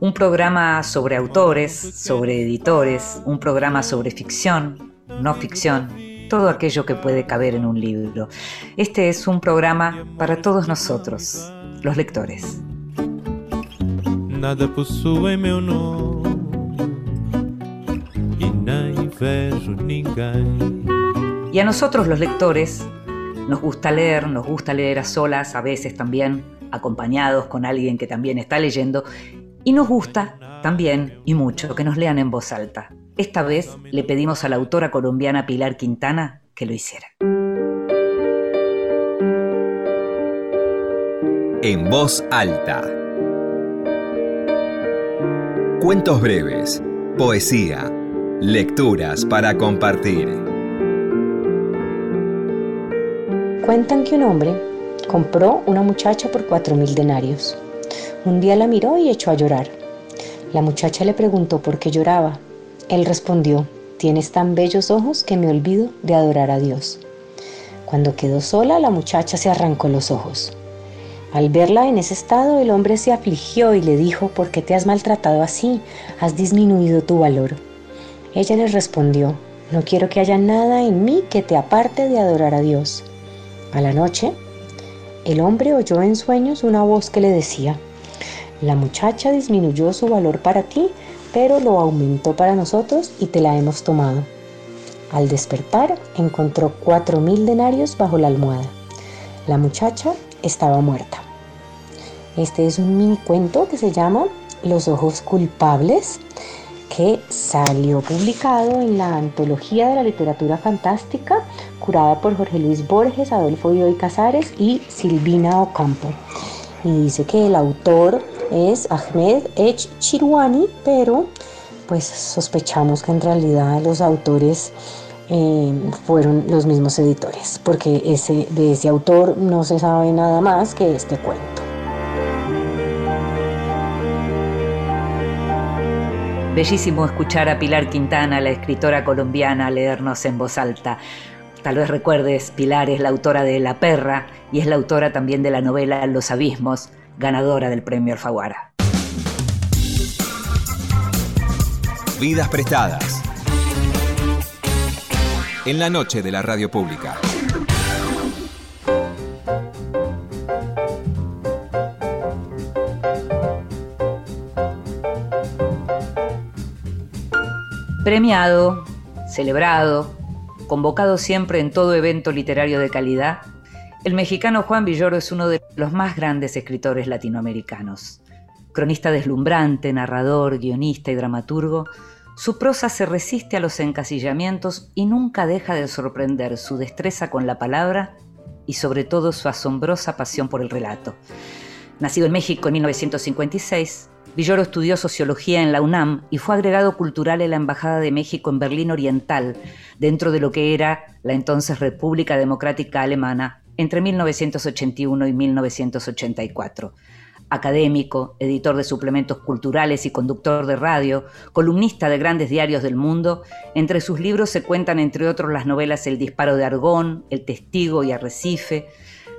un programa sobre autores, sobre editores, un programa sobre ficción, no ficción, todo aquello que puede caber en un libro. Este es un programa para todos nosotros, los lectores. Nada possui meu nome y a nosotros los lectores nos gusta leer, nos gusta leer a solas, a veces también acompañados con alguien que también está leyendo, y nos gusta también y mucho que nos lean en voz alta. Esta vez le pedimos a la autora colombiana Pilar Quintana que lo hiciera. En voz alta. Cuentos breves, poesía, Lecturas para compartir. Cuentan que un hombre compró una muchacha por cuatro mil denarios. Un día la miró y echó a llorar. La muchacha le preguntó por qué lloraba. Él respondió, tienes tan bellos ojos que me olvido de adorar a Dios. Cuando quedó sola, la muchacha se arrancó los ojos. Al verla en ese estado, el hombre se afligió y le dijo, ¿por qué te has maltratado así? Has disminuido tu valor. Ella le respondió, no quiero que haya nada en mí que te aparte de adorar a Dios. A la noche, el hombre oyó en sueños una voz que le decía, la muchacha disminuyó su valor para ti, pero lo aumentó para nosotros y te la hemos tomado. Al despertar, encontró cuatro mil denarios bajo la almohada. La muchacha estaba muerta. Este es un mini cuento que se llama Los ojos culpables que salió publicado en la Antología de la Literatura Fantástica, curada por Jorge Luis Borges, Adolfo Bioy Casares y Silvina Ocampo. Y dice que el autor es Ahmed Ech Chirwani, pero pues sospechamos que en realidad los autores eh, fueron los mismos editores, porque ese, de ese autor no se sabe nada más que este cuento. Bellísimo escuchar a Pilar Quintana, la escritora colombiana, leernos en voz alta. Tal vez recuerdes, Pilar es la autora de La Perra y es la autora también de la novela Los Abismos, ganadora del premio Alfaguara. Vidas prestadas. En la noche de la radio pública. Premiado, celebrado, convocado siempre en todo evento literario de calidad, el mexicano Juan Villoro es uno de los más grandes escritores latinoamericanos. Cronista deslumbrante, narrador, guionista y dramaturgo, su prosa se resiste a los encasillamientos y nunca deja de sorprender su destreza con la palabra y sobre todo su asombrosa pasión por el relato. Nacido en México en 1956, Villoro estudió sociología en la UNAM y fue agregado cultural en la Embajada de México en Berlín Oriental, dentro de lo que era la entonces República Democrática Alemana, entre 1981 y 1984. Académico, editor de suplementos culturales y conductor de radio, columnista de grandes diarios del mundo, entre sus libros se cuentan entre otros las novelas El disparo de Argón, El testigo y Arrecife,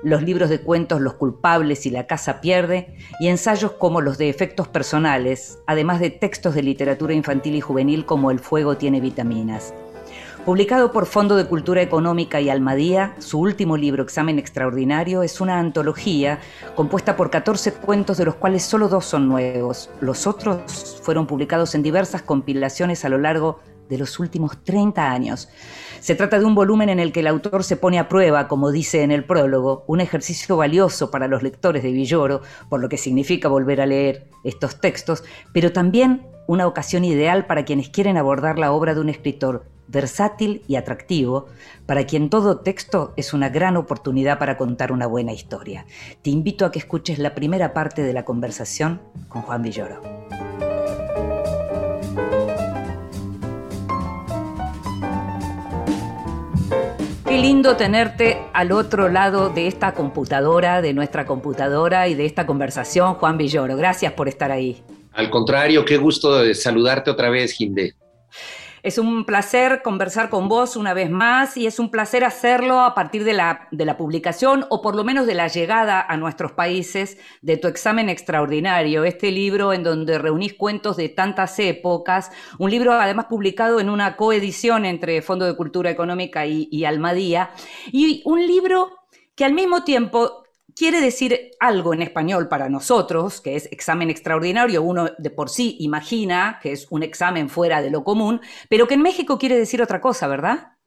los libros de cuentos Los culpables y La casa pierde, y ensayos como los de efectos personales, además de textos de literatura infantil y juvenil como El fuego tiene vitaminas. Publicado por Fondo de Cultura Económica y Almadía, su último libro, Examen Extraordinario, es una antología compuesta por 14 cuentos de los cuales solo dos son nuevos. Los otros fueron publicados en diversas compilaciones a lo largo de los últimos 30 años. Se trata de un volumen en el que el autor se pone a prueba, como dice en el prólogo, un ejercicio valioso para los lectores de Villoro, por lo que significa volver a leer estos textos, pero también una ocasión ideal para quienes quieren abordar la obra de un escritor versátil y atractivo, para quien todo texto es una gran oportunidad para contar una buena historia. Te invito a que escuches la primera parte de la conversación con Juan Villoro. Qué lindo tenerte al otro lado de esta computadora, de nuestra computadora y de esta conversación, Juan Villoro. Gracias por estar ahí. Al contrario, qué gusto de saludarte otra vez, Ginde. Es un placer conversar con vos una vez más y es un placer hacerlo a partir de la, de la, publicación o por lo menos de la llegada a nuestros países de tu examen extraordinario, este libro en donde reunís cuentos de tantas épocas, un libro además publicado en una coedición entre Fondo de Cultura Económica y, y Almadía, y un libro que al mismo tiempo quiere decir algo en español para nosotros, que es examen extraordinario, uno de por sí imagina que es un examen fuera de lo común, pero que en México quiere decir otra cosa, ¿verdad?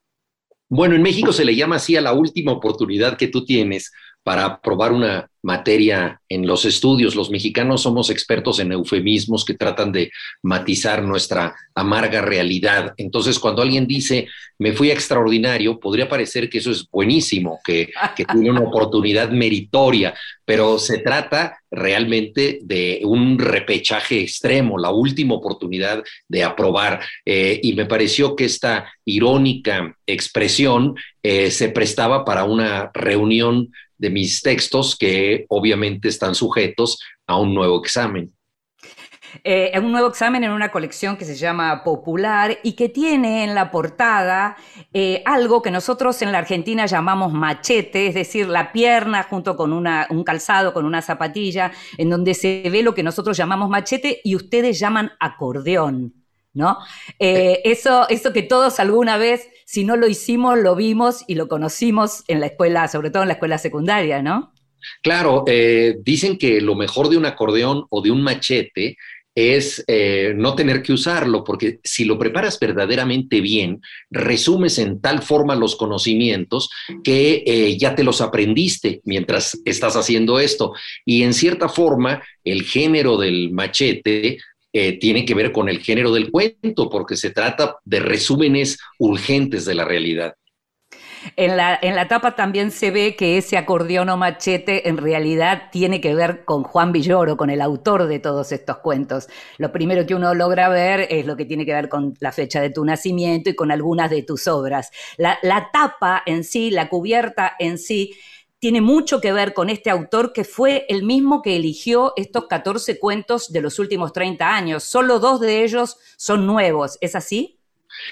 Bueno, en México se le llama así a la última oportunidad que tú tienes para probar una materia en los estudios. Los mexicanos somos expertos en eufemismos que tratan de matizar nuestra amarga realidad. Entonces, cuando alguien dice, me fui extraordinario, podría parecer que eso es buenísimo, que, tiene una oportunidad meritoria, pero se trata realmente de un repechaje extremo, la última oportunidad de aprobar. Eh, y me pareció que esta irónica expresión eh, se prestaba para una reunión de mis textos que obviamente están sujetos a un nuevo examen. Eh, un nuevo examen en una colección que se llama Popular y que tiene en la portada eh, algo que nosotros en la Argentina llamamos machete, es decir, la pierna junto con una, un calzado, con una zapatilla, en donde se ve lo que nosotros llamamos machete y ustedes llaman acordeón. ¿No? Eh, eso, eso que todos alguna vez si no lo hicimos, lo vimos y lo conocimos en la escuela, sobre todo en la escuela secundaria, ¿no? Claro, eh, dicen que lo mejor de un acordeón o de un machete es eh, no tener que usarlo, porque si lo preparas verdaderamente bien, resumes en tal forma los conocimientos que eh, ya te los aprendiste mientras estás haciendo esto. Y en cierta forma, el género del machete eh, tiene que ver con el género del cuento, porque se trata de resúmenes urgentes de la realidad. En la, en la tapa también se ve que ese acordeón o machete en realidad tiene que ver con Juan Villoro, con el autor de todos estos cuentos. Lo primero que uno logra ver es lo que tiene que ver con la fecha de tu nacimiento y con algunas de tus obras. La, la tapa en sí, la cubierta en sí, tiene mucho que ver con este autor que fue el mismo que eligió estos 14 cuentos de los últimos 30 años. Solo dos de ellos son nuevos, ¿es así?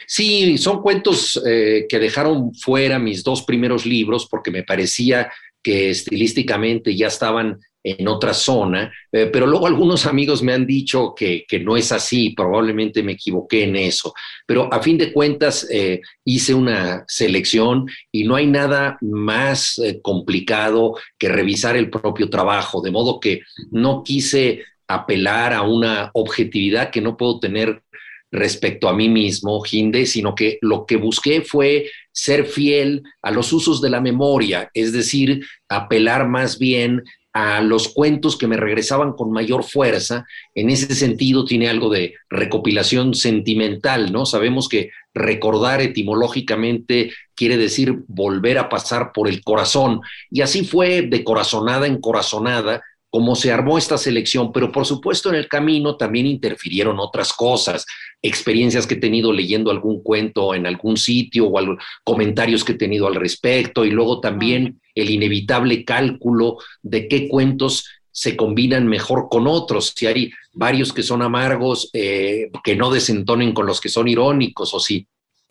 Sí, son cuentos eh, que dejaron fuera mis dos primeros libros porque me parecía que estilísticamente ya estaban en otra zona, eh, pero luego algunos amigos me han dicho que, no es así, probablemente me equivoqué en eso, pero a fin de cuentas eh, hice una selección y no hay nada más eh, complicado que revisar el propio trabajo, de modo que no quise apelar a una objetividad que no puedo tener respecto a mí mismo, Ginde, sino que lo que busqué fue ser fiel a los usos de la memoria, es decir, apelar más bien a los cuentos que me regresaban con mayor fuerza. En ese sentido tiene algo de recopilación sentimental, ¿no? Sabemos que recordar etimológicamente quiere decir volver a pasar por el corazón. Y así fue de corazonada en corazonada como se armó esta selección, pero por supuesto en el camino también interfirieron otras cosas, experiencias que he tenido leyendo algún cuento en algún sitio o comentarios que he tenido al respecto y luego también el inevitable cálculo de qué cuentos se combinan mejor con otros, si hay varios que son amargos, eh, que no desentonen con los que son irónicos, o si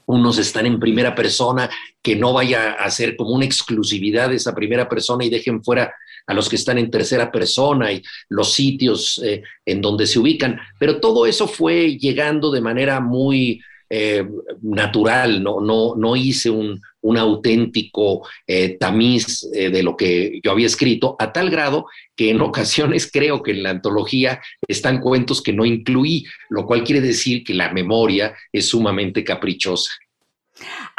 unos están en primera persona, que no vaya a ser como una exclusividad de esa primera persona y dejen fuera a los que están en tercera persona y los sitios eh, en donde se ubican. Pero todo eso fue llegando de manera muy eh, natural, no, no, no hice un, auténtico eh, tamiz de lo que yo había escrito, a tal grado que en ocasiones creo que en la antología están cuentos que no incluí, lo cual quiere decir que la memoria es sumamente caprichosa.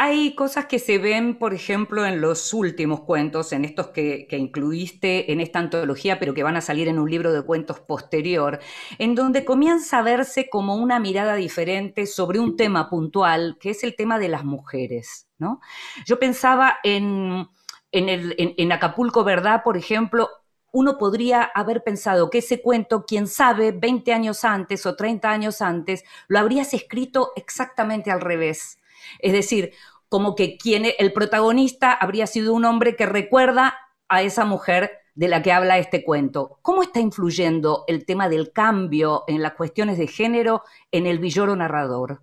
Hay cosas que se ven, por ejemplo, en los últimos cuentos, en estos que, incluiste en esta antología, pero que van a salir en un libro de cuentos posterior, en donde comienza a verse como una mirada diferente sobre un tema puntual, que es el tema de las mujeres. ¿no? Yo pensaba en, en Acapulco, ¿verdad? Por ejemplo, uno podría haber pensado que ese cuento, quién sabe, 20 años antes o 30 años antes, lo habrías escrito exactamente al revés. Es decir, como que quien, el protagonista habría sido un hombre que recuerda a esa mujer de la que habla este cuento. ¿Cómo está influyendo el tema del cambio en las cuestiones de género en el villoro narrador?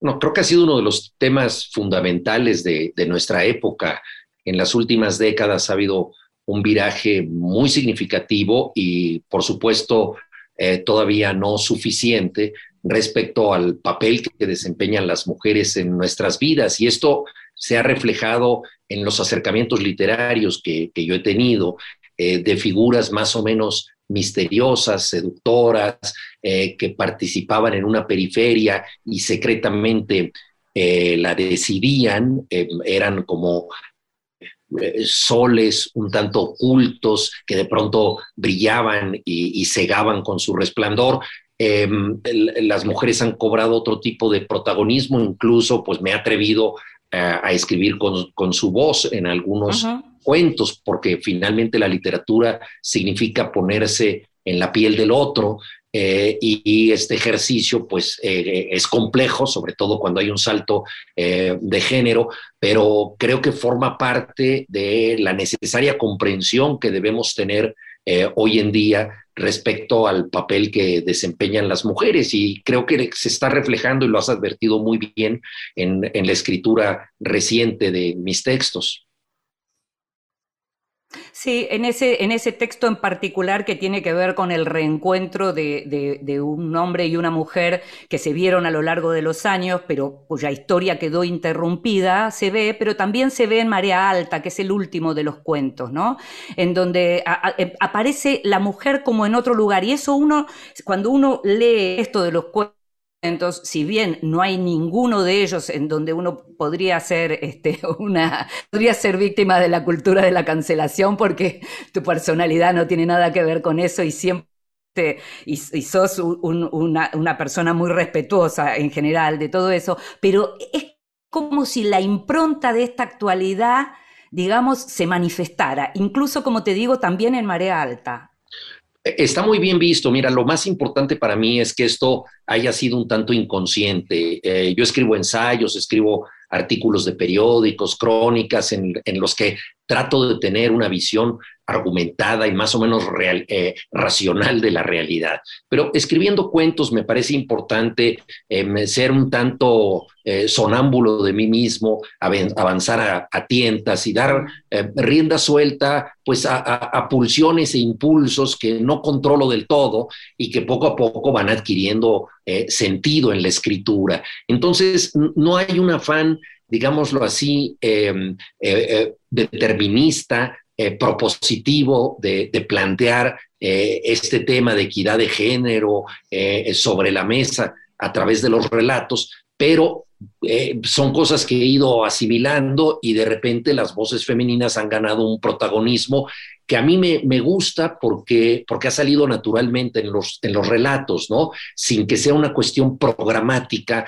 No, creo que ha sido uno de los temas fundamentales de, de nuestra época. En las últimas décadas ha habido un viraje muy significativo y, por supuesto, eh, todavía no suficiente respecto al papel que desempeñan las mujeres en nuestras vidas. Y esto se ha reflejado en los acercamientos literarios que, yo he tenido eh, de figuras más o menos misteriosas, seductoras, eh, que participaban en una periferia y secretamente la decidían, eran como eh, soles un tanto ocultos que de pronto brillaban y, cegaban con su resplandor. Em, las mujeres han cobrado otro tipo de protagonismo, incluso pues me he atrevido a escribir con, su voz en algunos cuentos, porque finalmente la literatura significa ponerse en la piel del otro eh, y, este ejercicio pues eh, es complejo, sobre todo cuando hay un salto eh, de género, pero creo que forma parte de la necesaria comprensión que debemos tener hoy en día respecto al papel que desempeñan las mujeres y creo que se está reflejando y lo has advertido muy bien en la escritura reciente de mis textos. Sí, en ese, en ese texto en particular que tiene que ver con el reencuentro de, un hombre y una mujer que se vieron a lo largo de los años, pero cuya historia quedó interrumpida, se ve, pero también se ve en Marea Alta, que es el último de los cuentos, ¿no? En donde eh, aparece la mujer como en otro lugar. Y eso uno, cuando uno lee esto de los cuentos, entonces, si bien no hay ninguno de ellos en donde uno podría ser este, podría ser víctima de la cultura de la cancelación porque tu personalidad no tiene nada que ver con eso y siempre y, sos una, una, persona muy respetuosa en general de todo eso, pero es como si la impronta de esta actualidad, digamos, se manifestara, incluso como te digo, también en marea alta. Está muy bien visto. Mira, lo más importante para mí es que esto haya sido un tanto inconsciente. Eh, yo escribo ensayos, escribo artículos de periódicos, crónicas, en, los que trato de tener una visión argumentada y más o menos eh, racional de la realidad. Pero escribiendo cuentos me parece importante em, ser un tanto eh, sonámbulo de mí mismo, avanzar a, tientas y dar eh, rienda suelta pues a, pulsiones e impulsos que no controlo del todo y que poco a poco van adquiriendo sentido en la escritura. Entonces, no hay un afán digámoslo así, em, determinista eh, propositivo de, plantear eh, este tema de equidad de género eh, sobre la mesa a través de los relatos, pero son cosas que he ido asimilando y de repente las voces femeninas han ganado un protagonismo que a mí me, gusta porque, porque ha salido naturalmente en los, en los relatos, ¿no? Sin que sea una cuestión programática,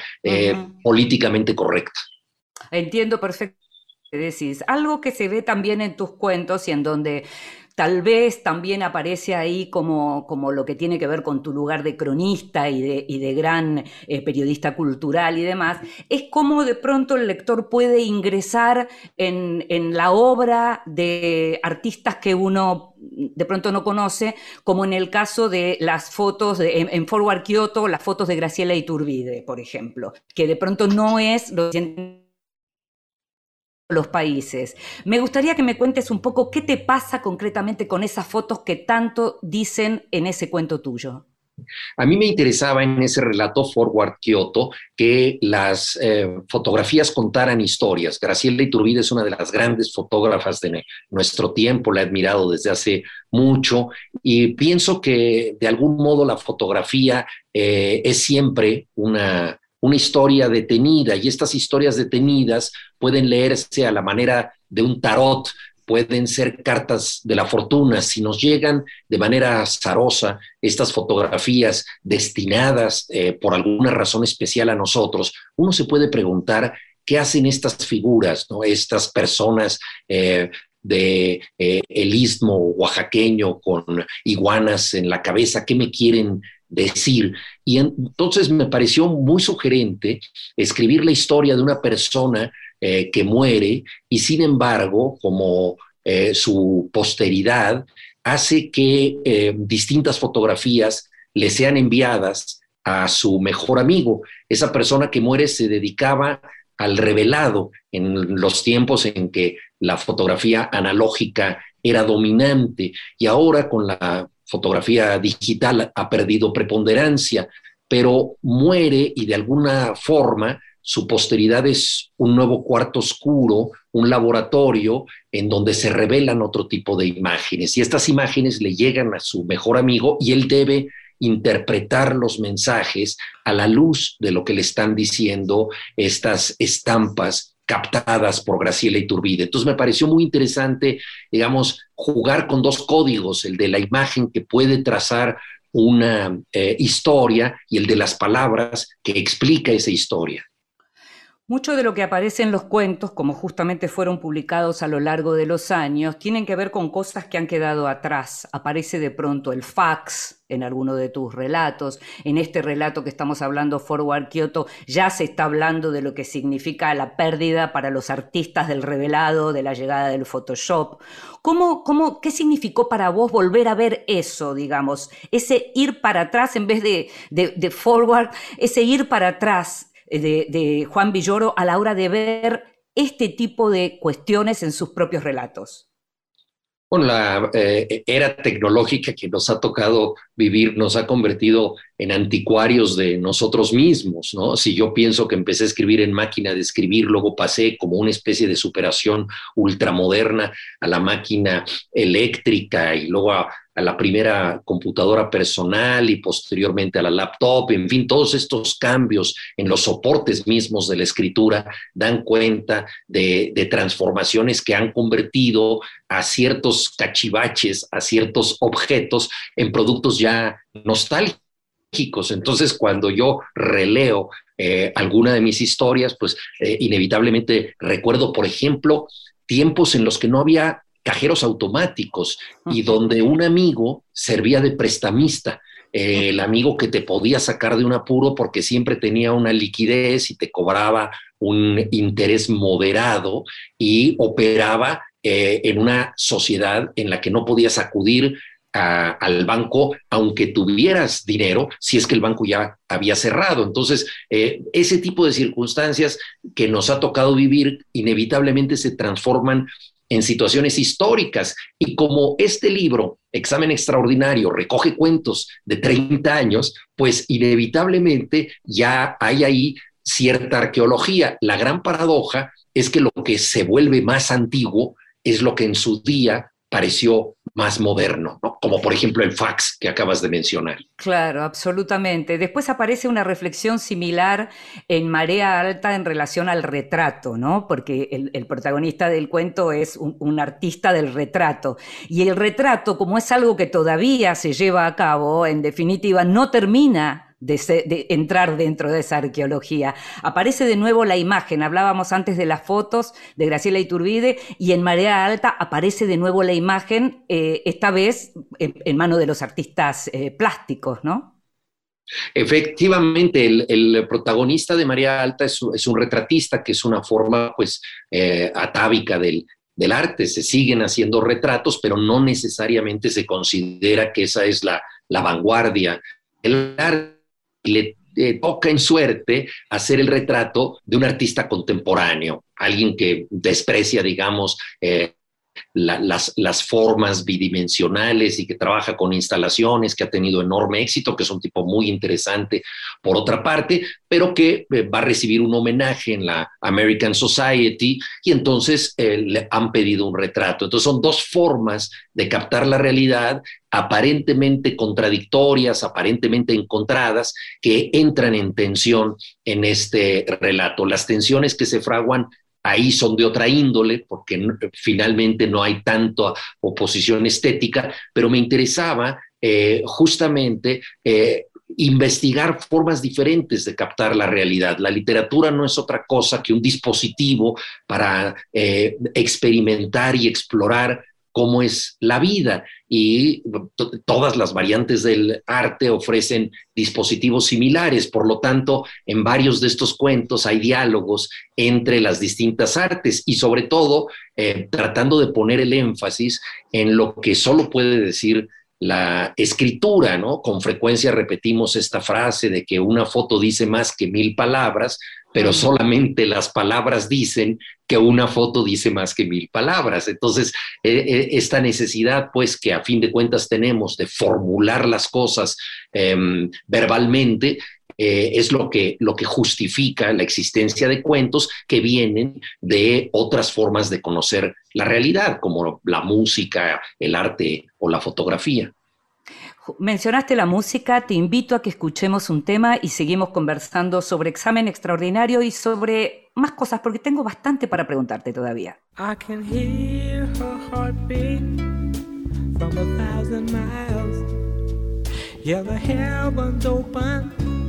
políticamente correcta. Entiendo perfectamente decís. Algo que se ve también en tus cuentos y en donde tal vez también aparece ahí como, como lo que tiene que ver con tu lugar de cronista y de, y de gran eh, periodista cultural y demás, es cómo de pronto el lector puede ingresar en, en la obra de artistas que uno de pronto no conoce, como en el caso de las fotos de, en, Forward Kyoto, las fotos de Graciela Iturbide, por ejemplo, que de pronto no es lo los países. Me gustaría que me cuentes un poco qué te pasa concretamente con esas fotos que tanto dicen en ese cuento tuyo. A mí me interesaba en ese relato Forward Kyoto que las eh, fotografías contaran historias. Graciela Iturbide es una de las grandes fotógrafas de nuestro tiempo, la he admirado desde hace mucho y pienso que de algún modo la fotografía eh, es siempre una, una historia detenida y estas historias detenidas pueden leerse a la manera de un tarot, pueden ser cartas de la fortuna. Si nos llegan de manera azarosa estas fotografías destinadas eh, por alguna razón especial a nosotros, uno se puede preguntar qué hacen estas figuras, ¿no? estas personas eh, de eh, el istmo oaxaqueño con iguanas en la cabeza, qué me quieren decir. Y entonces me pareció muy sugerente escribir la historia de una persona eh, que muere y sin embargo, como eh, su posteridad, hace que distintas fotografías le sean enviadas a su mejor amigo. Esa persona que muere se dedicaba al revelado en los tiempos en que la fotografía analógica era dominante y ahora con la fotografía digital ha perdido preponderancia, pero muere y de alguna forma su posteridad es un nuevo cuarto oscuro, un laboratorio en donde se revelan otro tipo de imágenes. Y estas imágenes le llegan a su mejor amigo y él debe interpretar los mensajes a la luz de lo que le están diciendo estas estampas captadas por Graciela Iturbide. Entonces me pareció muy interesante, digamos, jugar con dos códigos, el de la imagen que puede trazar una eh, historia y el de las palabras que explica esa historia. Mucho de lo que aparece en los cuentos, como justamente fueron publicados a lo largo de los años, tienen que ver con cosas que han quedado atrás. Aparece de pronto el fax en alguno de tus relatos. En este relato que estamos hablando, Forward Kyoto, ya se está hablando de lo que significa la pérdida para los artistas del revelado, de la llegada del Photoshop. ¿Cómo, cómo, ¿Qué significó para vos volver a ver eso, digamos? Ese ir para atrás en vez de, de forward, ese ir para atrás de, Juan Villoro a la hora de ver este tipo de cuestiones en sus propios relatos? Bueno, la eh, era tecnológica que nos ha tocado vivir nos ha convertido en anticuarios de nosotros mismos, ¿no? Si yo pienso que empecé a escribir en máquina de escribir, luego pasé como una especie de superación ultramoderna a la máquina eléctrica y luego a, a la primera computadora personal y posteriormente a la laptop, en fin, todos estos cambios en los soportes mismos de la escritura dan cuenta de, transformaciones que han convertido a ciertos cachivaches, a ciertos objetos en productos ya nostálgicos. Entonces, cuando yo releo eh, alguna de mis historias, pues eh, inevitablemente recuerdo, por ejemplo, tiempos en los que no había cajeros automáticos y donde un amigo servía de prestamista. Eh, el amigo que te podía sacar de un apuro porque siempre tenía una liquidez y te cobraba un interés moderado y operaba eh, en una sociedad en la que no podías acudir al banco aunque tuvieras dinero si es que el banco ya había cerrado. Entonces, eh, ese tipo de circunstancias que nos ha tocado vivir inevitablemente se transforman en situaciones históricas. Y como este libro, Examen Extraordinario, recoge cuentos de 30 años, pues inevitablemente ya hay ahí cierta arqueología. La gran paradoja es que lo que se vuelve más antiguo es lo que en su día pareció más moderno, ¿no? como por ejemplo el fax que acabas de mencionar. Claro, absolutamente. Después aparece una reflexión similar en Marea Alta en relación al retrato, ¿no? porque el, protagonista del cuento es un, un, artista del retrato. Y el retrato, como es algo que todavía se lleva a cabo, en definitiva, no termina de, entrar dentro de esa arqueología. Aparece de nuevo la imagen, hablábamos antes de las fotos de Graciela Iturbide y en Marea Alta aparece de nuevo la imagen, eh, esta vez en, mano de los artistas eh, plásticos, ¿no? Efectivamente, el, protagonista de Marea Alta es, un retratista, que es una forma pues eh, atávica del, del arte. Se siguen haciendo retratos, pero no necesariamente se considera que esa es la, la vanguardia. El arte le eh, toca en suerte hacer el retrato de un artista contemporáneo, alguien que desprecia, digamos, eh, las, formas bidimensionales y que trabaja con instalaciones, que ha tenido enorme éxito, que es un tipo muy interesante por otra parte, pero que eh, va a recibir un homenaje en la American Society y entonces eh, le han pedido un retrato. Entonces son dos formas de captar la realidad aparentemente contradictorias, aparentemente encontradas, que entran en tensión en este relato. Las tensiones que se fraguan ahí son de otra índole, porque finalmente no hay tanta oposición estética, pero me interesaba eh, justamente eh, investigar formas diferentes de captar la realidad. La literatura no es otra cosa que un dispositivo para eh, experimentar y explorar cómo es la vida y todas las variantes del arte ofrecen dispositivos similares. Por lo tanto, en varios de estos cuentos hay diálogos entre las distintas artes y sobre todo eh, tratando de poner el énfasis en lo que solo puede decir la escritura, ¿no? Con frecuencia repetimos esta frase de que una foto dice más que mil palabras, pero solamente las palabras dicen que una foto dice más que mil palabras. Entonces, eh, eh, esta necesidad, pues, que a fin de cuentas tenemos de formular las cosas em, verbalmente, eh, es lo que, lo que justifica la existencia de cuentos que vienen de otras formas de conocer la realidad, como la música, el arte o la fotografía. Mencionaste la música, te invito a que escuchemos un tema y seguimos conversando sobre examen extraordinario y sobre más cosas, porque tengo bastante para preguntarte todavía. I can hear her heartbeat from a thousand miles. Yeah, the heavens open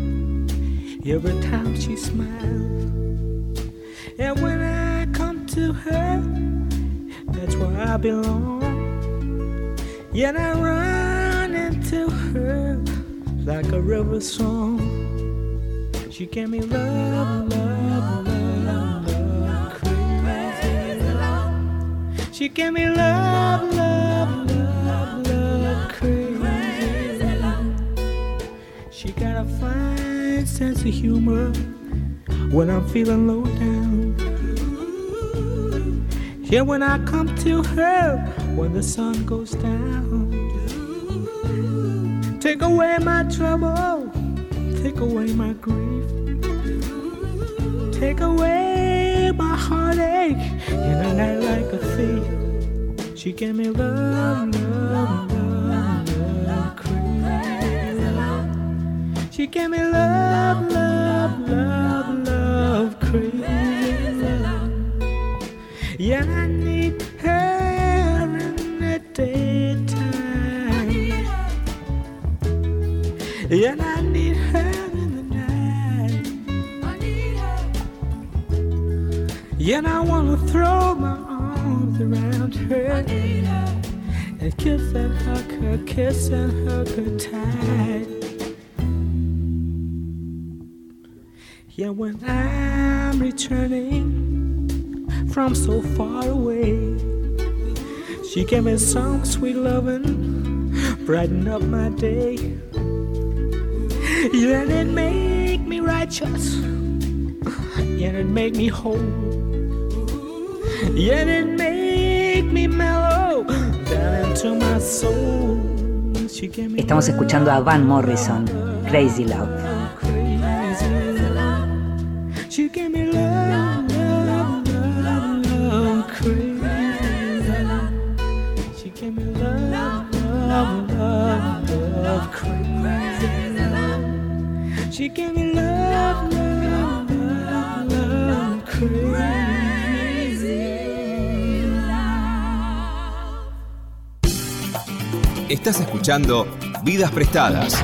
every time she smiles. And when I come to her, that's where I belong. Yeah, I run. into her like a river song. She gave me love, love, love, love, crazy love. She gave me love, love, love, love, crazy love. She got a fine sense of humor when I'm feeling low down. Yeah, when I come to her when the sun goes down. Take away my trouble, take away my grief, take away my heartache in a night like a thief. She gave me love, love, love, gave me love, love, love, love, crazy. Yeah, I need her in the daytime. Yeah, I need her in the night. I need her. Yeah, I wanna throw my arms around her, and need her. and kiss and hug her, kiss and hug her tight. Yeah, when I'm returning from so far away, she gave me some sweet loving, brighten up my day. Yet it make me righteous. Yet it make me whole. Yet it make me mellow down into my soul. Estamos escuchando a Van Morrison, Crazy Love. Estás escuchando Vidas Prestadas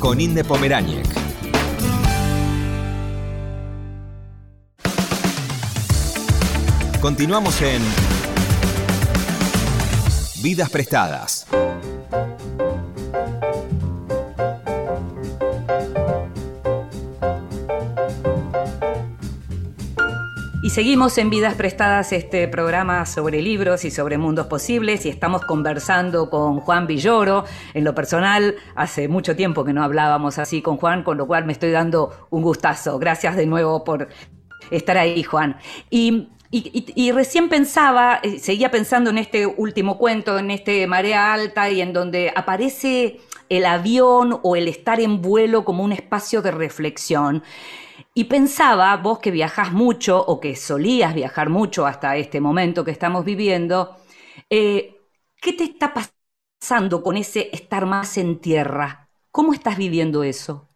con Inde Pomeráñez. Continuamos en Vidas Prestadas. Seguimos en Vidas Prestadas, este programa sobre libros y sobre mundos posibles, y estamos conversando con Juan Villoro. En lo personal, hace mucho tiempo que no hablábamos así con Juan, con lo cual me estoy dando un gustazo. Gracias de nuevo por estar ahí, Juan. Y y, recién pensaba, eh, seguía pensando en este último cuento, en este Marea Alta, y en donde aparece el avión o el estar en vuelo como un espacio de reflexión. Y pensaba, vos que viajás mucho o que solías viajar mucho hasta este momento que estamos viviendo, eh, ¿qué te está pasando con ese estar más en tierra? ¿Cómo estás viviendo eso?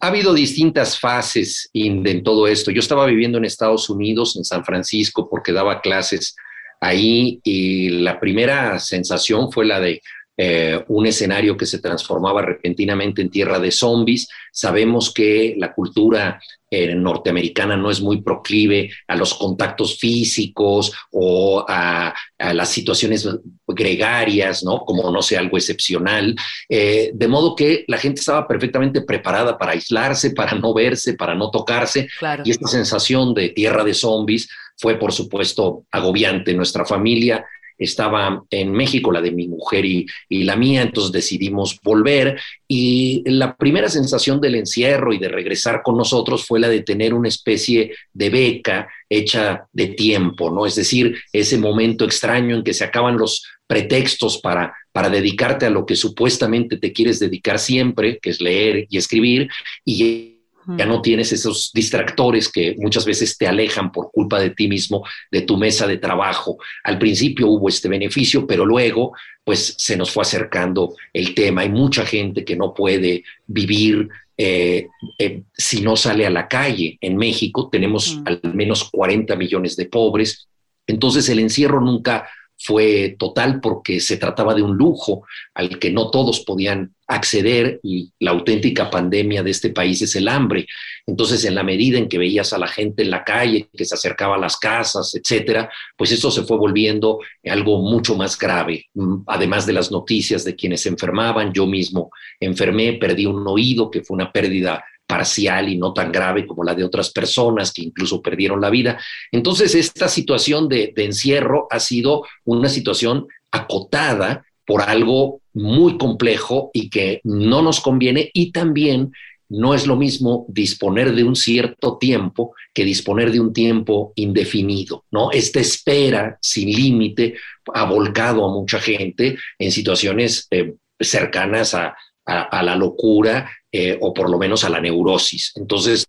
Ha habido distintas fases en todo esto. Yo estaba viviendo en Estados Unidos, en San Francisco, porque daba clases ahí y la primera sensación fue la de eh, un escenario que se transformaba repentinamente en tierra de zombies. Sabemos que la cultura eh, norteamericana no es muy proclive a los contactos físicos o a, las situaciones gregarias, ¿no? Como no sé, algo excepcional. Eh, de modo que la gente estaba perfectamente preparada para aislarse, para no verse, para no tocarse. Y esta sensación de tierra de zombies fue, por supuesto, agobiante. Nuestra familia estaba en México, la de mi mujer y, la mía, entonces decidimos volver y la primera sensación del encierro y de regresar con nosotros fue la de tener una especie de beca hecha de tiempo, ¿no? Es decir, ese momento extraño en que se acaban los pretextos para, para dedicarte a lo que supuestamente te quieres dedicar siempre, que es leer y escribir, y ya no tienes esos distractores que muchas veces te alejan por culpa de ti mismo, de tu mesa de trabajo. Al principio hubo este beneficio, pero luego pues se nos fue acercando el tema. Hay mucha gente que no puede vivir eh, eh, si no sale a la calle. En México tenemos al menos 40 millones de pobres. Entonces el encierro nunca fue total porque se trataba de un lujo al que no todos podían acceder y la auténtica pandemia de este país es el hambre. Entonces, en la medida en que veías a la gente en la calle, que se acercaba a las casas, etcétera, pues esto se fue volviendo algo mucho más grave. Mm, además de las noticias de quienes se enfermaban, yo mismo enfermé, perdí un oído, que fue una pérdida parcial y no tan grave como la de otras personas que incluso perdieron la vida. Entonces, esta situación de, encierro ha sido una situación acotada por algo muy complejo y que no nos conviene y también no es lo mismo disponer de un cierto tiempo que disponer de un tiempo indefinido, ¿no? Esta espera sin límite ha volcado a mucha gente en situaciones eh, cercanas a, a, la locura eh, o por lo menos a la neurosis. Entonces,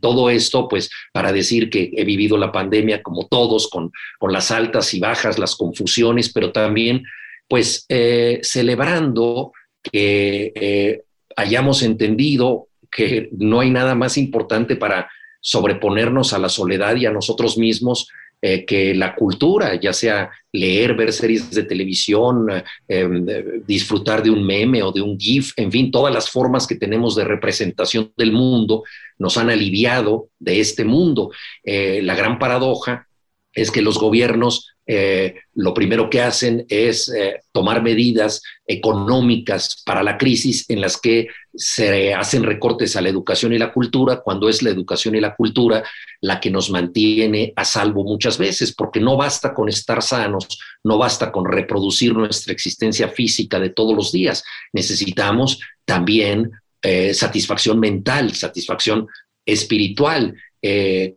todo esto, pues, para decir que he vivido la pandemia como todos, con, con las altas y bajas, las confusiones, pero también, pues, eh, celebrando que eh, hayamos entendido que no hay nada más importante para sobreponernos a la soledad y a nosotros mismos eh, que la cultura, ya sea leer, ver series de televisión, eh, disfrutar de un meme o de un GIF, en fin, todas las formas que tenemos de representación del mundo nos han aliviado de este mundo. Eh, la gran paradoja es que los gobiernos eh, lo primero que hacen es eh, tomar medidas económicas para la crisis en las que se hacen recortes a la educación y la cultura, cuando es la educación y la cultura la que nos mantiene a salvo muchas veces, porque no basta con estar sanos, no basta con reproducir nuestra existencia física de todos los días, necesitamos también eh, satisfacción mental, satisfacción espiritual.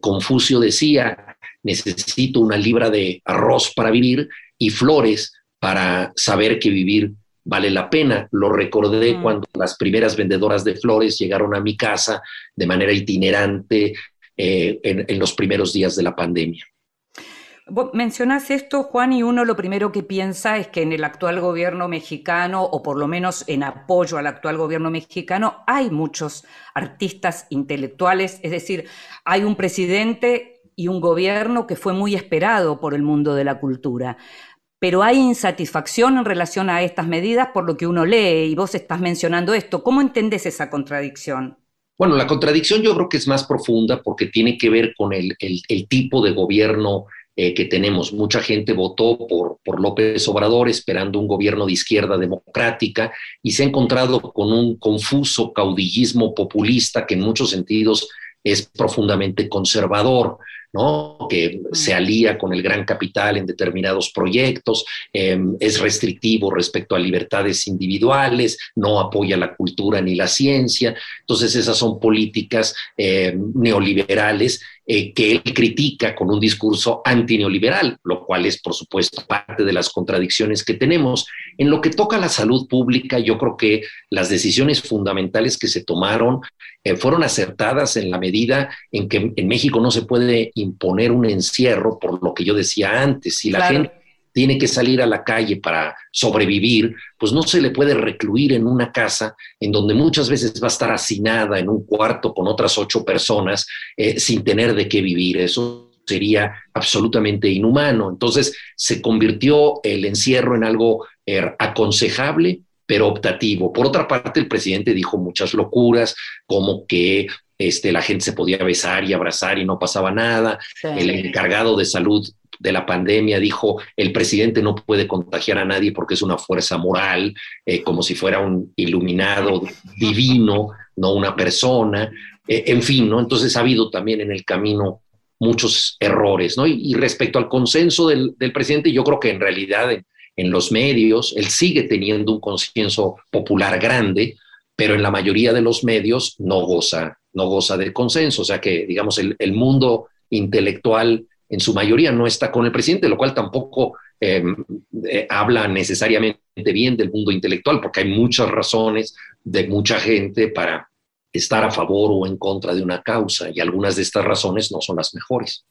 Confucio decía, necesito una libra de arroz para vivir y flores para saber que vivir vale la pena. Lo recordé mm. cuando las primeras vendedoras de flores llegaron a mi casa de manera itinerante eh, en, los primeros días de la pandemia. mencionas esto, Juan, y uno lo primero que piensa es que en el actual gobierno mexicano, o por lo menos en apoyo al actual gobierno mexicano, hay muchos artistas intelectuales, es decir, hay un presidente y un gobierno que fue muy esperado por el mundo de la cultura. Pero hay insatisfacción en relación a estas medidas por lo que uno lee y vos estás mencionando esto. ¿Cómo entendés esa contradicción? Bueno, la contradicción yo creo que es más profunda porque tiene que ver con el, tipo de gobierno eh, que tenemos. Mucha gente votó por, por López Obrador esperando un gobierno de izquierda democrática y se ha encontrado con un confuso caudillismo populista que en muchos sentidos es profundamente conservador. Que se alía con el gran capital en determinados proyectos, em, es restrictivo respecto a libertades individuales, no apoya la cultura ni la ciencia. Entonces esas son políticas em, neoliberales eh, que él critica con un discurso antineoliberal, lo cual es, por supuesto, parte de las contradicciones que tenemos. En lo que toca a la salud pública, yo creo que las decisiones fundamentales que se tomaron eh, fueron acertadas en la medida en que en México no se puede imponer un encierro, por lo que yo decía antes. Si la gente tiene que salir a la calle para sobrevivir, pues no se le puede recluir en una casa en donde muchas veces va a estar hacinada en un cuarto con otras ocho personas eh, sin tener de qué vivir. Eso sería absolutamente inhumano. Entonces se convirtió el encierro en algo er, aconsejable, pero optativo. Por otra parte, el presidente dijo muchas locuras, como que este, la gente se podía besar y abrazar y no pasaba nada. El encargado de salud de la pandemia dijo, el presidente no puede contagiar a nadie porque es una fuerza moral, eh, como si fuera un iluminado divino, no una persona. Eh, en fin, ¿no? Entonces ha habido también en el camino muchos errores, ¿no? Y, respecto al consenso del, presidente, yo creo que en realidad en, los medios él sigue teniendo un consenso popular grande, pero en la mayoría de los medios no goza, no goza de consenso. O sea que, digamos, el, mundo intelectual en su mayoría no está con el presidente, lo cual tampoco em, eh, habla necesariamente bien del mundo intelectual, porque hay muchas razones de mucha gente para estar a favor o en contra de una causa y algunas de estas razones no son las mejores.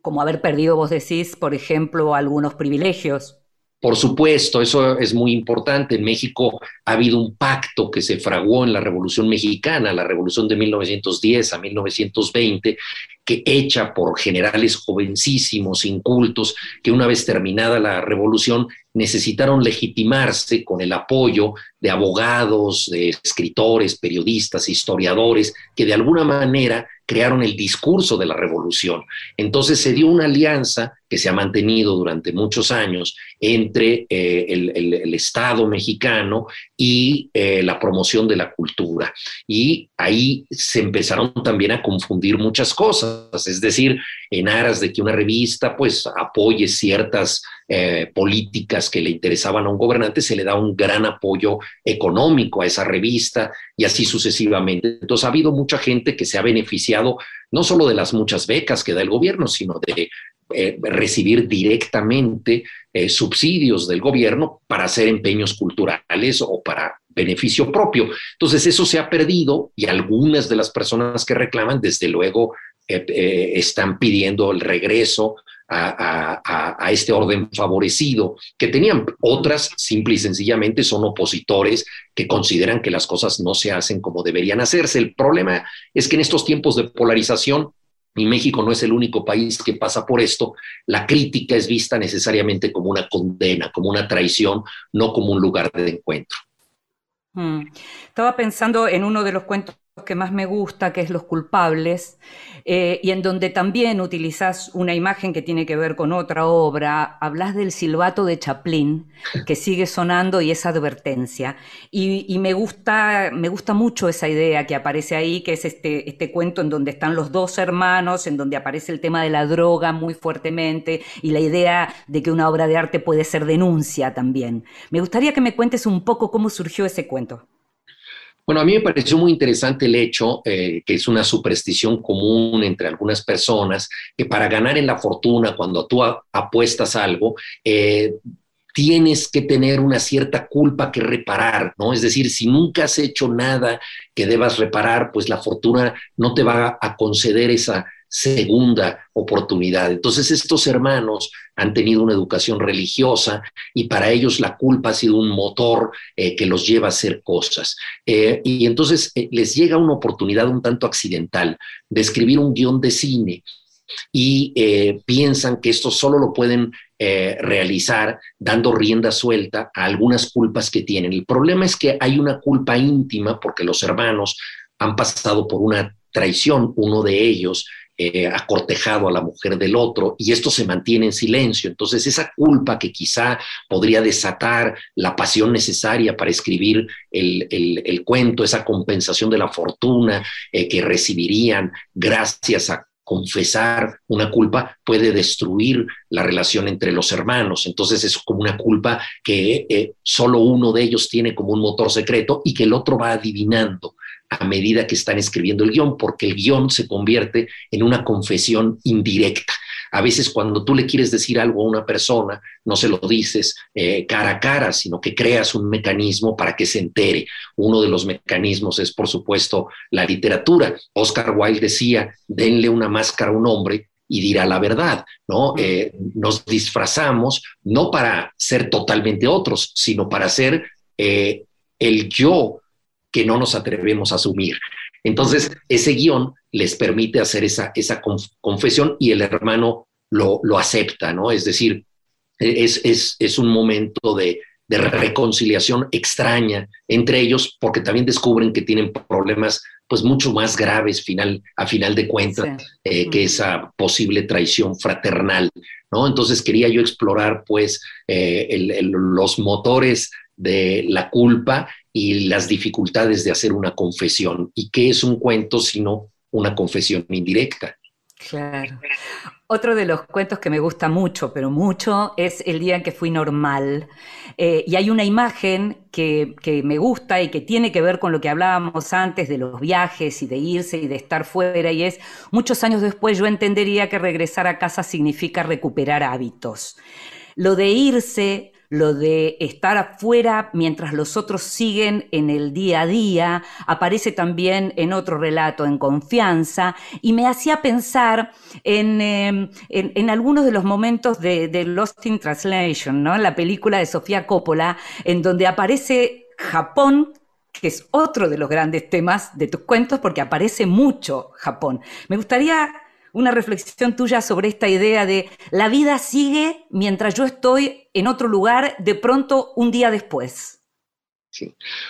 Como haber perdido, vos decís, por ejemplo, algunos privilegios. Por supuesto, eso es muy importante. En México ha habido un pacto que se fraguó en la Revolución Mexicana, la Revolución de 1910 a 1920, que hecha por generales jovencísimos, incultos, que una vez terminada la revolución necesitaron legitimarse con el apoyo de abogados, de escritores, periodistas, historiadores, que de alguna manera crearon el discurso de la revolución. Entonces se dio una alianza que se ha mantenido durante muchos años entre eh, el, Estado mexicano y eh, la promoción de la cultura. Y ahí se empezaron también a confundir muchas cosas, es decir, en aras de que una revista pues apoye ciertas eh, políticas que le interesaban a un gobernante, se le da un gran apoyo económico a esa revista y así sucesivamente. Entonces ha habido mucha gente que se ha beneficiado no solo de las muchas becas que da el gobierno, sino de eh, recibir directamente eh, subsidios del gobierno para hacer empeños culturales o para beneficio propio. Entonces eso se ha perdido y algunas de las personas que reclaman, desde luego, están pidiendo el regreso a, este orden favorecido que tenían. Otras, simple y sencillamente, son opositores que consideran que las cosas no se hacen como deberían hacerse. El problema es que en estos tiempos de polarización, y México no es el único país que pasa por esto, la crítica es vista necesariamente como una condena, como una traición, no como un lugar de encuentro. Mm. Estaba pensando en uno de los cuentos que más me gusta, que es Los culpables, eh, y en donde también utilizas una imagen que tiene que ver con otra obra, hablas del silbato de Chaplin, que sigue sonando y es advertencia. Y, me, gusta, me gusta mucho esa idea que aparece ahí, que es este, este cuento en donde están los dos hermanos, en donde aparece el tema de la droga muy fuertemente y la idea de que una obra de arte puede ser denuncia también. Me gustaría que me cuentes un poco cómo surgió ese cuento. Bueno, a mí me pareció muy interesante el hecho, eh, que es una superstición común entre algunas personas, que para ganar en la fortuna, cuando tú apuestas algo, eh, tienes que tener una cierta culpa que reparar, ¿no? Es decir, si nunca has hecho nada que debas reparar, pues la fortuna no te va a conceder esa, segunda oportunidad. Entonces estos hermanos han tenido una educación religiosa y para ellos la culpa ha sido un motor eh, que los lleva a hacer cosas. Eh, y entonces eh, les llega una oportunidad un tanto accidental de escribir un guion de cine y piensan que esto solo lo pueden realizar dando rienda suelta a algunas culpas que tienen. El problema es que hay una culpa íntima porque los hermanos han pasado por una traición, uno de ellos eh, ha cortejado a la mujer del otro y esto se mantiene en silencio. Entonces esa culpa que quizá podría desatar la pasión necesaria para escribir el, cuento, esa compensación de la fortuna eh, que recibirían gracias a confesar una culpa puede destruir la relación entre los hermanos. Entonces es como una culpa que eh, solo uno de ellos tiene como un motor secreto y que el otro va adivinando a medida que están escribiendo el guion, porque el guion se convierte en una confesión indirecta. A veces cuando tú le quieres decir algo a una persona, no se lo dices eh, cara a cara, sino que creas un mecanismo para que se entere. Uno de los mecanismos es, por supuesto, la literatura. Oscar Wilde decía, denle una máscara a un hombre y dirá la verdad, ¿no? Eh, nos disfrazamos no para ser totalmente otros, sino para ser eh, el yo que no nos atrevemos a asumir. Entonces, ese guion les permite hacer esa, esa confesión y el hermano lo, lo acepta, ¿no? Es decir, es, es, es un momento de, de reconciliación extraña entre ellos, porque también descubren que tienen problemas pues mucho más graves final, a final de cuentas eh, que esa posible traición fraternal, ¿no? Entonces quería yo explorar pues eh, los motores de la culpa y las dificultades de hacer una confesión. ¿Y qué es un cuento sino una confesión indirecta? Claro. Otro de los cuentos que me gusta mucho, pero mucho, es El día en que fui normal. Eh, y hay una imagen que, que, me gusta y que tiene que ver con lo que hablábamos antes de los viajes y de irse y de estar fuera, y es, muchos años después yo entendería que regresar a casa significa recuperar hábitos. Lo de irse lo de estar afuera mientras los otros siguen en el día a día, aparece también en otro relato, en confianza, y me hacía pensar en, em, en, algunos de los momentos de, Lost in Translation, ¿no? la película de Sofía Coppola, en donde aparece Japón que es otro de los grandes temas de tus cuentos, porque aparece mucho Japón. Me gustaría una reflexión tuya sobre esta idea de la vida sigue mientras yo estoy en otro lugar, de pronto un día después.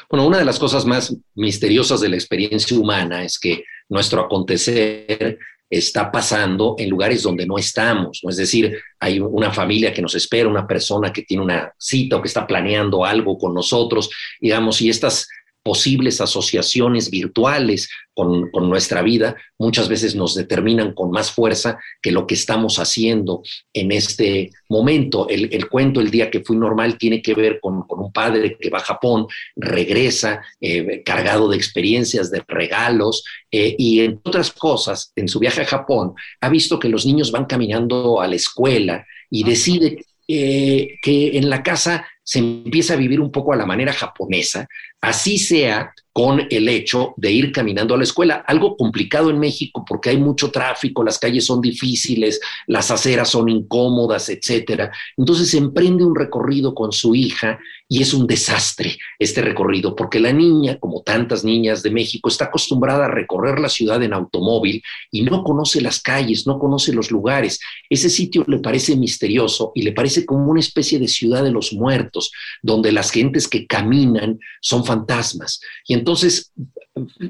Bueno, una de las cosas más misteriosas de la experiencia humana es que nuestro acontecer está pasando en lugares donde no estamos, ¿no? Es decir, hay una familia que nos espera, una persona que tiene una cita o que está planeando algo con nosotros, digamos, y estas posibles asociaciones virtuales con, nuestra vida muchas veces nos determinan con más fuerza que lo que estamos haciendo en este momento. El, cuento El día que fui normal tiene que ver con, un padre que va a Japón, regresa eh, cargado de experiencias, de regalos eh, y en otras cosas, en su viaje a Japón, ha visto que los niños van caminando a la escuela y decide eh, que en la casa se empieza a vivir un poco a la manera japonesa, así sea con el hecho de ir caminando a la escuela. Algo complicado en México porque hay mucho tráfico, las calles son difíciles, las aceras son incómodas, etcétera. Entonces emprende un recorrido con su hija y es un desastre este recorrido porque la niña, como tantas niñas de México, está acostumbrada a recorrer la ciudad en automóvil y no conoce las calles, no conoce los lugares. Ese sitio le parece misterioso y le parece como una especie de ciudad de los muertos, donde las gentes que caminan son fantasmas. Y entonces,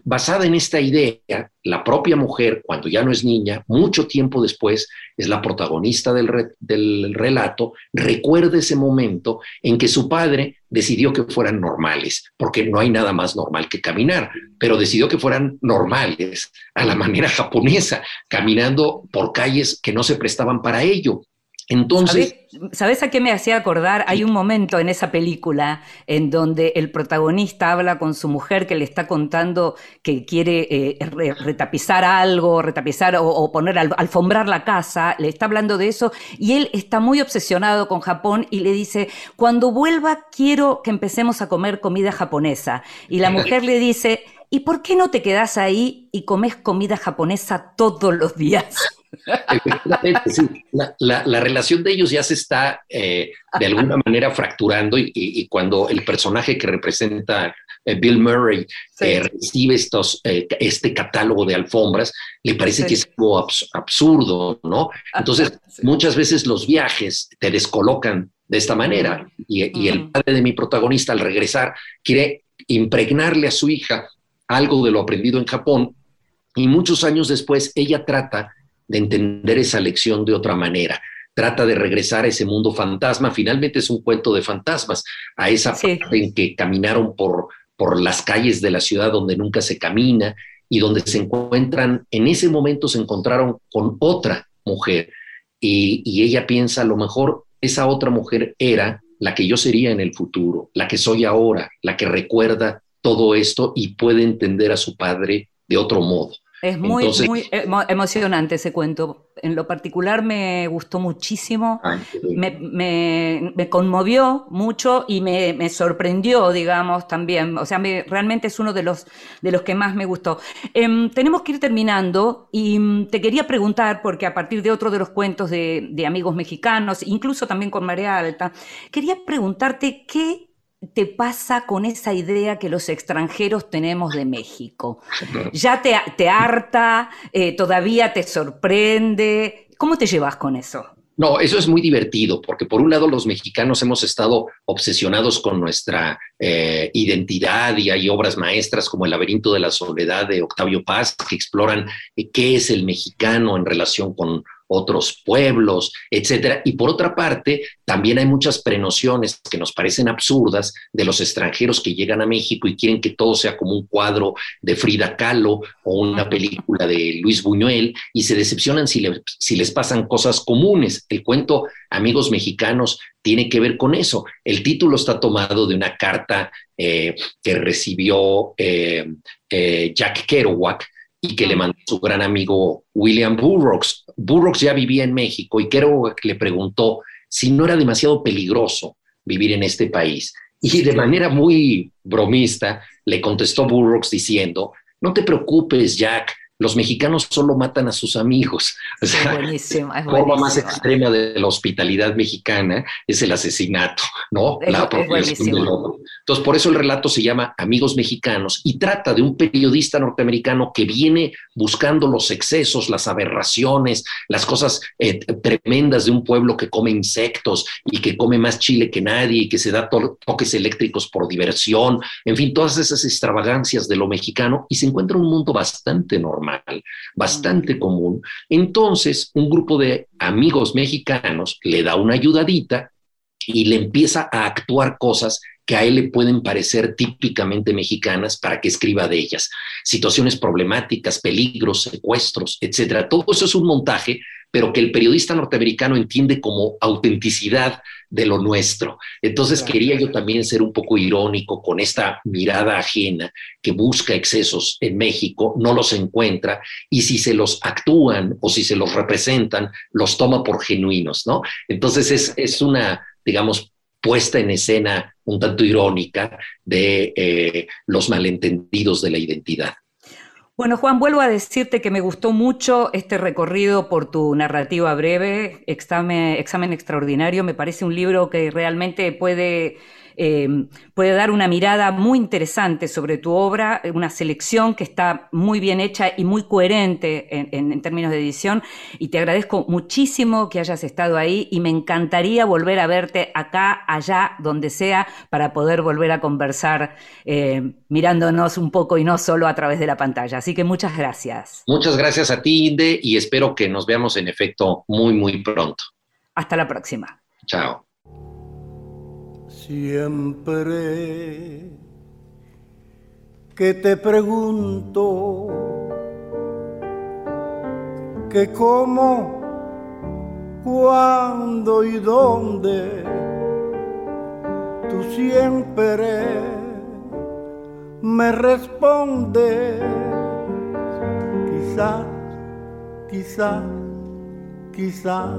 basada en esta idea, la propia mujer, cuando ya no es niña, mucho tiempo después, es la protagonista del, relato, recuerda ese momento en que su padre decidió que fueran normales, porque no hay nada más normal que caminar, pero decidió que fueran normales, a la manera japonesa, caminando por calles que no se prestaban para ello. Entonces. ¿Sabes, a qué me hacía acordar? Hay un momento en esa película en donde el protagonista habla con su mujer que le está contando que quiere eh, retapizar algo, retapizar o, poner, alfombrar la casa, le está hablando de eso y él está muy obsesionado con Japón y le dice, cuando vuelva quiero que empecemos a comer comida japonesa. Y la mujer le dice, ¿y por qué no te quedas ahí y comes comida japonesa todos los días? La, relación de ellos ya se está eh, de alguna manera fracturando y, cuando el personaje que representa eh, Bill Murray eh, recibe estos, este catálogo de alfombras, le parece que es algo absurdo, ¿no? Entonces, muchas veces los viajes te descolocan de esta manera y, el padre de mi protagonista al regresar quiere impregnarle a su hija algo de lo aprendido en Japón y muchos años después ella trata de entender esa lección de otra manera. Trata de regresar a ese mundo fantasma. Finalmente es un cuento de fantasmas, a esa parte en que caminaron por, por las calles de la ciudad donde nunca se camina y donde se encuentran, en ese momento se encontraron con otra mujer y, y ella piensa, a lo mejor esa otra mujer era la que yo sería en el futuro, la que soy ahora, la que recuerda todo esto y puede entender a su padre de otro modo. Es muy, muy emocionante ese cuento. En lo particular me gustó muchísimo, me, conmovió mucho y me, sorprendió, digamos, también. O sea, realmente es uno de los, de los que más me gustó. Em, tenemos que ir terminando y mm, te quería preguntar, porque a partir de otro de los cuentos de, de amigos mexicanos, incluso también con Marea Alta, quería preguntarte qué te pasa con esa idea que los extranjeros tenemos de México? ¿Ya te, harta? Eh, ¿Todavía te sorprende? ¿Cómo te llevas con eso? No, eso es muy divertido, porque por un lado los mexicanos hemos estado obsesionados con nuestra eh, identidad y hay obras maestras como El laberinto de la soledad de Octavio Paz que exploran eh, qué es el mexicano en relación con otros pueblos, etcétera. Y por otra parte, también hay muchas prenociones que nos parecen absurdas de los extranjeros que llegan a México y quieren que todo sea como un cuadro de Frida Kahlo o una película de Luis Buñuel y se decepcionan si, si les pasan cosas comunes. El cuento Amigos Mexicanos tiene que ver con eso. El título está tomado de una carta eh, que recibió eh, eh, Jack Kerouac y que le mandó su gran amigo William Burroughs. Burroughs ya vivía en México y Kerouac le preguntó si no era demasiado peligroso vivir en este país. Y de manera muy bromista le contestó Burroughs diciendo, no te preocupes, Jack, los mexicanos solo matan a sus amigos. O sea, la forma más extrema de la hospitalidad mexicana es el asesinato, ¿no? la apropiación del otro. Entonces, por eso el relato se llama Amigos Mexicanos y trata de un periodista norteamericano que viene buscando los excesos, las aberraciones, las cosas eh, tremendas de un pueblo que come insectos y que come más chile que nadie y que se da toques eléctricos por diversión, en fin, todas esas extravagancias de lo mexicano y se encuentra un mundo bastante bastante común. Entonces, un grupo de amigos mexicanos le da una ayudadita y le empieza a actuar cosas que a él le pueden parecer típicamente mexicanas para que escriba de ellas. Situaciones problemáticas, peligros, secuestros, etcétera. Todo eso es un montaje pero que el periodista norteamericano entiende como autenticidad de lo nuestro. Entonces quería yo también ser un poco irónico con esta mirada ajena que busca excesos en México, no los encuentra y si se los actúan o si se los representan, los toma por genuinos, ¿no? Entonces es, es una, digamos, puesta en escena un tanto irónica de eh, los malentendidos de la identidad. Bueno, Juan, vuelvo a decirte que me gustó mucho este recorrido por tu narrativa breve, examen, extraordinario. Me parece un libro que realmente puede eh, puede dar una mirada muy interesante sobre tu obra, una selección que está muy bien hecha y muy coherente en, términos de edición. Y te agradezco muchísimo que hayas estado ahí y me encantaría volver a verte acá, allá, donde sea, para poder volver a conversar eh, mirándonos un poco y no solo a través de la pantalla. Así que muchas gracias. Muchas gracias a ti, Inde, y espero que nos veamos en efecto muy, muy pronto. Hasta la próxima. Chao. Siempre. Que te pregunto que cómo, cuándo y dónde, tú siempre me respondes, quizás, quizás, quizás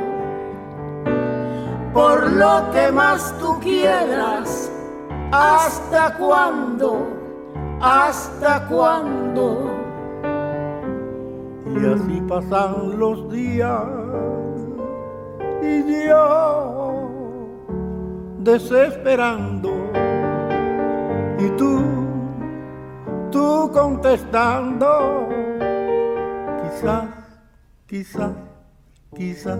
por lo que más tú quieras. ¿Hasta cuándo? ¿Hasta cuándo? Y así pasan los días y yo desesperando y tú, tú contestando, quizás, quizás, quizás.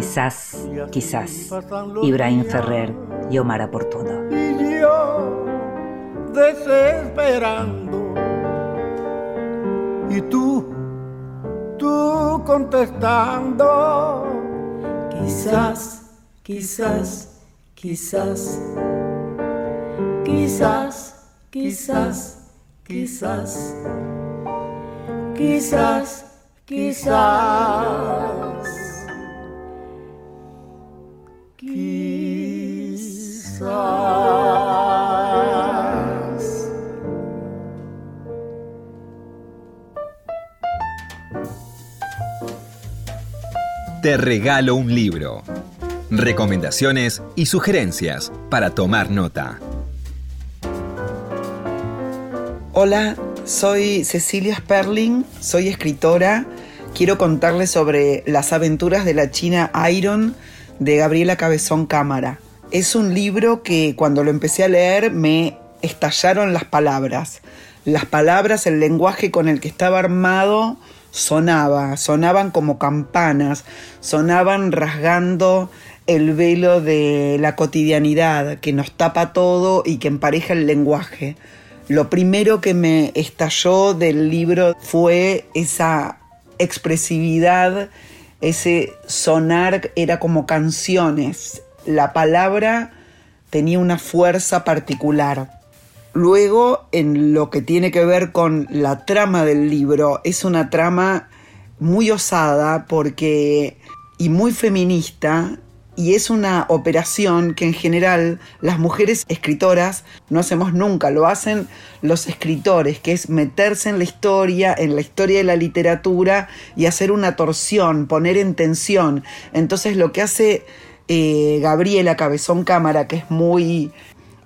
Quizás, quizás, Ibrahim Ferrer y Omar Aportuno. Y yo desesperando. Y tú, tú contestando. Quizás, quizás, quizás. Quizás, quizás, quizás. Quizás, quizás. quizás. Te regalo un libro. Recomendaciones y sugerencias para tomar nota. Hola, soy Cecilia Sperling, soy escritora. Quiero contarles sobre las aventuras de la China Iron de Gabriela Cabezón Cámara. Es un libro que cuando lo empecé a leer me estallaron las palabras. Las palabras, el lenguaje con el que estaba armado sonaba, sonaban como campanas, sonaban rasgando el velo de la cotidianidad que nos tapa todo y que empareja el lenguaje. Lo primero que me estalló del libro fue esa expresividad, ese sonar, era como canciones. La palabra tenía una fuerza particular. Luego, en lo que tiene que ver con la trama del libro, es una trama muy osada porque y muy feminista y es una operación que en general las mujeres escritoras no hacemos nunca, lo hacen los escritores, que es meterse en la historia, en la historia de la literatura y hacer una torsión, poner en tensión. Entonces lo que hace eh, Gabriela Cabezón Cámara, que es muy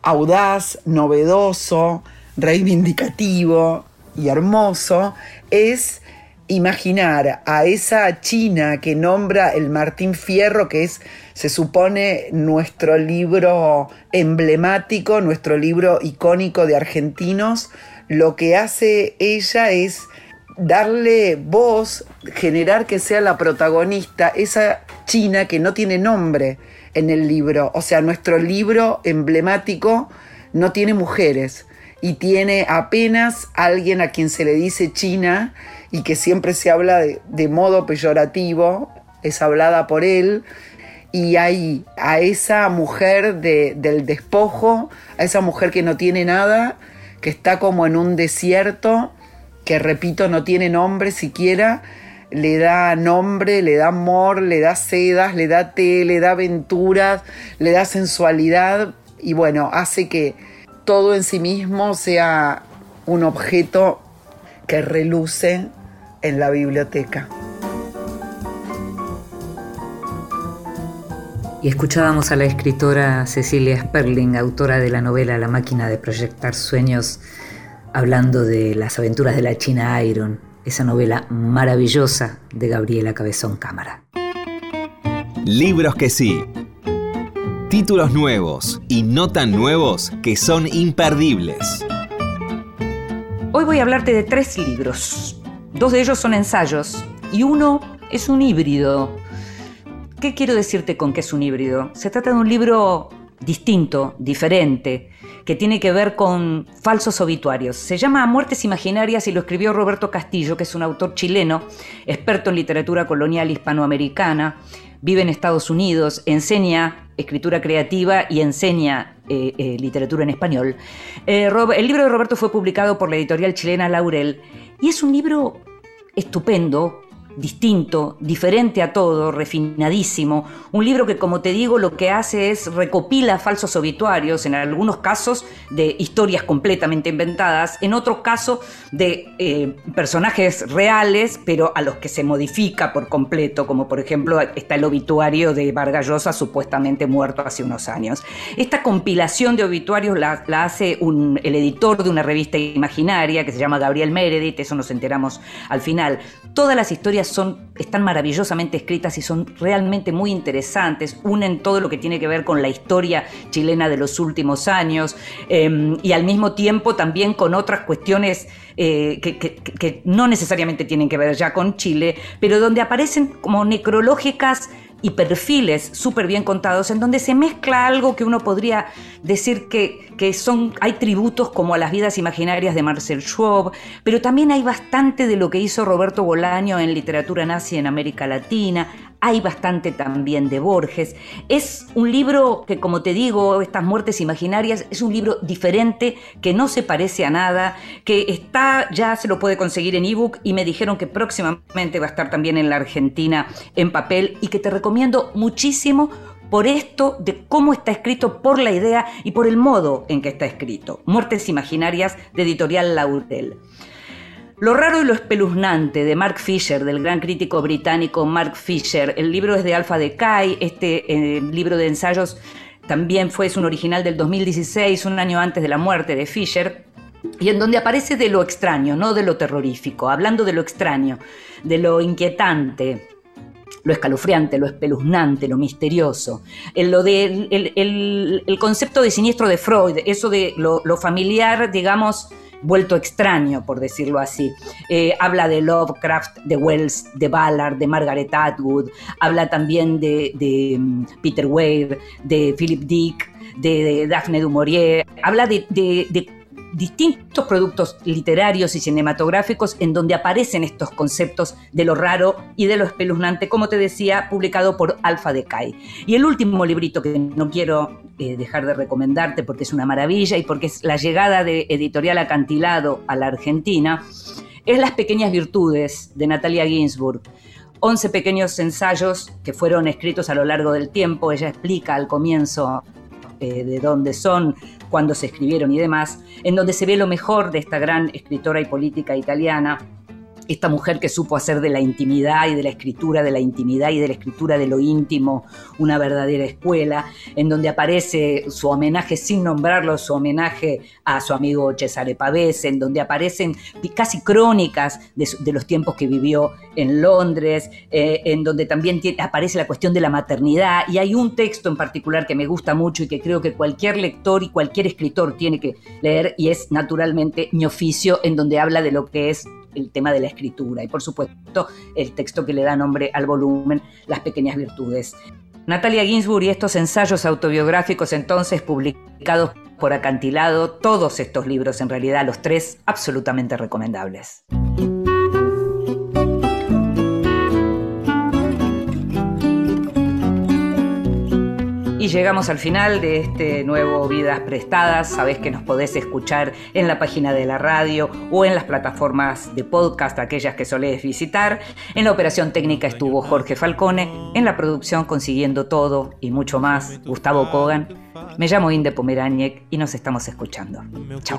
audaz, novedoso, reivindicativo y hermoso, es imaginar a esa China que nombra el Martín Fierro, que es, se supone, nuestro libro emblemático, nuestro libro icónico de argentinos, lo que hace ella es darle voz, generar que sea la protagonista, esa China que no tiene nombre en el libro. O sea, nuestro libro emblemático no tiene mujeres y tiene apenas alguien a quien se le dice China y que siempre se habla de, modo peyorativo, es hablada por él. Y hay a esa mujer de- del despojo, a esa mujer que no tiene nada, que está como en un desierto, que repito, no tiene nombre siquiera, le da nombre, le da amor, le da sedas, le da té, le da aventuras, le da sensualidad y bueno, hace que todo en sí mismo sea un objeto que reluce en la biblioteca. Y escuchábamos a la escritora Cecilia Sperling, autora de la novela La máquina de proyectar sueños, hablando de las aventuras de la China Iron, esa novela maravillosa de Gabriela Cabezón Cámara. Libros que sí. Títulos nuevos y no tan nuevos que son imperdibles. Hoy voy a hablarte de tres libros. Dos de ellos son ensayos y uno es un híbrido. ¿Qué quiero decirte con que es un híbrido? Se trata de un libro distinto, diferente, que tiene que ver con falsos obituarios. Se llama Muertes Imaginarias y lo escribió Roberto Castillo, que es un autor chileno, experto en literatura colonial hispanoamericana, vive en Estados Unidos, enseña escritura creativa y enseña eh, eh, literatura en español. Eh, el libro de Roberto fue publicado por la editorial chilena Laurel y es un libro estupendo distinto, diferente a todo, refinadísimo. Un libro que, como te digo, lo que hace es recopila falsos obituarios, en algunos casos de historias completamente inventadas, en otros casos de eh, personajes reales, pero a los que se modifica por completo, como por ejemplo está el obituario de Vargas Llosa, supuestamente muerto hace unos años. Esta compilación de obituarios la, hace el editor de una revista imaginaria que se llama Gabriel Meredith, eso nos enteramos al final. Todas las historias están maravillosamente escritas y son realmente muy interesantes, unen todo lo que tiene que ver con la historia chilena de los últimos años em, y al mismo tiempo también con otras cuestiones eh, que no necesariamente tienen que ver ya con Chile, pero donde aparecen como necrológicas y perfiles súper bien contados, en donde se mezcla algo que uno podría decir que, que, son, hay tributos como a las vidas imaginarias de Marcel Schwab, pero también hay bastante de lo que hizo Roberto Bolaño en literatura nazi en América Latina, hay bastante también de Borges. Es un libro que, como te digo, estas muertes imaginarias, es un libro diferente, que no se parece a nada, que está, ya se lo puede conseguir en ebook y me dijeron que próximamente va a estar también en la Argentina en papel y que te recomiendo muchísimo por esto de cómo está escrito, por la idea y por el modo en que está escrito. Muertes Imaginarias de Editorial Laurel. Lo raro y lo espeluznante de Mark Fisher, del gran crítico británico Mark Fisher. El libro es de Alfa de Kai, este eh, libro de ensayos también fue, es un original del 2016, un año antes de la muerte de Fisher, y en donde aparece de lo extraño, no de lo terrorífico, hablando de lo extraño, de lo inquietante, lo escalofriante, lo espeluznante, lo misterioso, el, lo concepto de siniestro de Freud, eso de lo familiar, digamos, vuelto extraño, por decirlo así. Eh, habla de Lovecraft, de Wells, de Ballard, de Margaret Atwood, habla también de, mm, Peter Wade, de Philip Dick, de, Daphne du Maurier, habla de distintos productos literarios y cinematográficos en donde aparecen estos conceptos de lo raro y de lo espeluznante, como te decía, publicado por Alfa Decay. Y el último librito que no quiero eh, dejar de recomendarte porque es una maravilla y porque es la llegada de Editorial Acantilado a la Argentina, es Las Pequeñas Virtudes de Natalia Ginsburg. 11 pequeños ensayos que fueron escritos a lo largo del tiempo. Ella explica al comienzo de dónde son, cuándo se escribieron y demás, en donde se ve lo mejor de esta gran escritora y política italiana, esta mujer que supo hacer de la intimidad y de la escritura, de la intimidad y de la escritura de lo íntimo, una verdadera escuela, en donde aparece su homenaje, sin nombrarlo, su homenaje a su amigo Cesare Pavese, en donde aparecen casi crónicas de, los tiempos que vivió en Londres, eh, en donde también aparece la cuestión de la maternidad, y hay un texto en particular que me gusta mucho y que creo que cualquier lector y cualquier escritor tiene que leer, y es naturalmente Mi oficio, en donde habla de lo que es el tema de la escritura y por supuesto el texto que le da nombre al volumen, Las pequeñas virtudes. Natalia Ginsburg y estos ensayos autobiográficos entonces publicados por Acantilado, todos estos libros en realidad, los tres, absolutamente recomendables. Y llegamos al final de este nuevo Vidas Prestadas. Sabés que nos podés escuchar en la página de la radio o en las plataformas de podcast, aquellas que solés visitar. En la operación técnica estuvo Jorge Falcone, en la producción consiguiendo todo y mucho más, Gustavo Kogan. Me llamo Inde Pomeráñez y nos estamos escuchando. Chao.